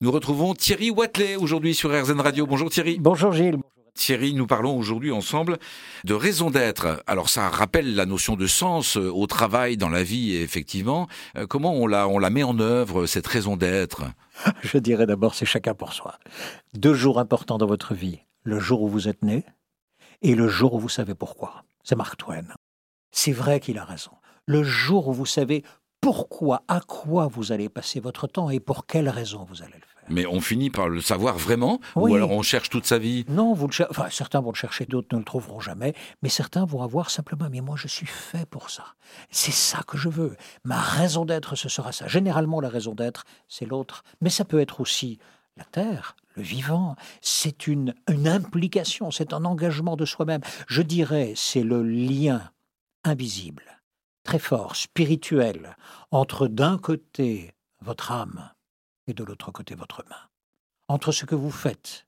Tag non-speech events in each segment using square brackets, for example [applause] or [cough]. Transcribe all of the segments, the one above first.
Nous retrouvons Thierry Watley aujourd'hui sur RZN Radio. Bonjour Thierry. Bonjour Gilles. Thierry, nous parlons aujourd'hui ensemble de raison d'être. Alors ça rappelle la notion de sens euh, au travail, dans la vie, effectivement. Euh, comment on la, on la met en œuvre, cette raison d'être? [laughs] Je dirais d'abord, c'est chacun pour soi. Deux jours importants dans votre vie. Le jour où vous êtes né et le jour où vous savez pourquoi. C'est Mark Twain. C'est vrai qu'il a raison. Le jour où vous savez pourquoi, à quoi vous allez passer votre temps et pour quelle raison vous allez le faire? Mais on finit par le savoir vraiment Ou alors on cherche toute sa vie? Non, vous le enfin, certains vont le chercher, d'autres ne le trouveront jamais. Mais certains vont avoir simplement, mais moi je suis fait pour ça. C'est ça que je veux. Ma raison d'être, ce sera ça. Généralement, la raison d'être, c'est l'autre. Mais ça peut être aussi la terre, le vivant. C'est une, une implication, c'est un engagement de soi-même. Je dirais, c'est le lien invisible très fort, spirituel, entre d'un côté votre âme et de l'autre côté votre main. Entre ce que vous faites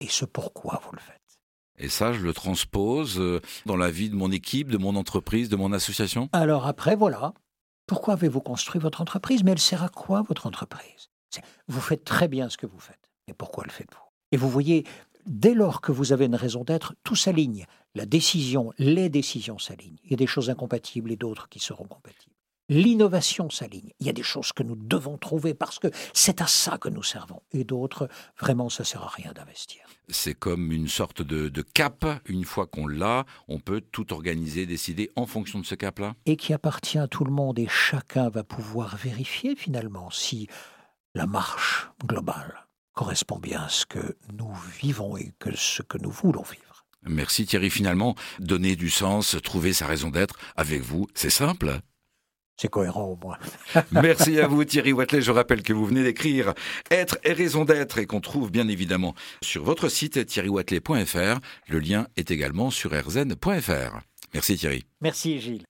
et ce pourquoi vous le faites. Et ça, je le transpose euh, dans la vie de mon équipe, de mon entreprise, de mon association? Alors après, voilà. Pourquoi avez-vous construit votre entreprise? Mais elle sert à quoi votre entreprise? Vous faites très bien ce que vous faites. Et pourquoi le faites-vous? Et vous voyez, dès lors que vous avez une raison d'être, tout s'aligne. La décision, les décisions s'alignent. Il y a des choses incompatibles et d'autres qui seront compatibles. L'innovation s'aligne. Il y a des choses que nous devons trouver parce que c'est à ça que nous servons. Et d'autres, vraiment, ça sert à rien d'investir. C'est comme une sorte de, de cap. Une fois qu'on l'a, on peut tout organiser, décider en fonction de ce cap-là. Et qui appartient à tout le monde. Et chacun va pouvoir vérifier finalement si la marche globale correspond bien à ce que nous vivons et que ce que nous voulons vivre. Merci Thierry. Finalement, donner du sens, trouver sa raison d'être avec vous, c'est simple. C'est cohérent au moins. [laughs] Merci à vous Thierry Watley. Je rappelle que vous venez d'écrire Être et raison d'être et qu'on trouve bien évidemment sur votre site thierrywatley.fr. Le lien est également sur rzn.fr. Merci Thierry. Merci Gilles.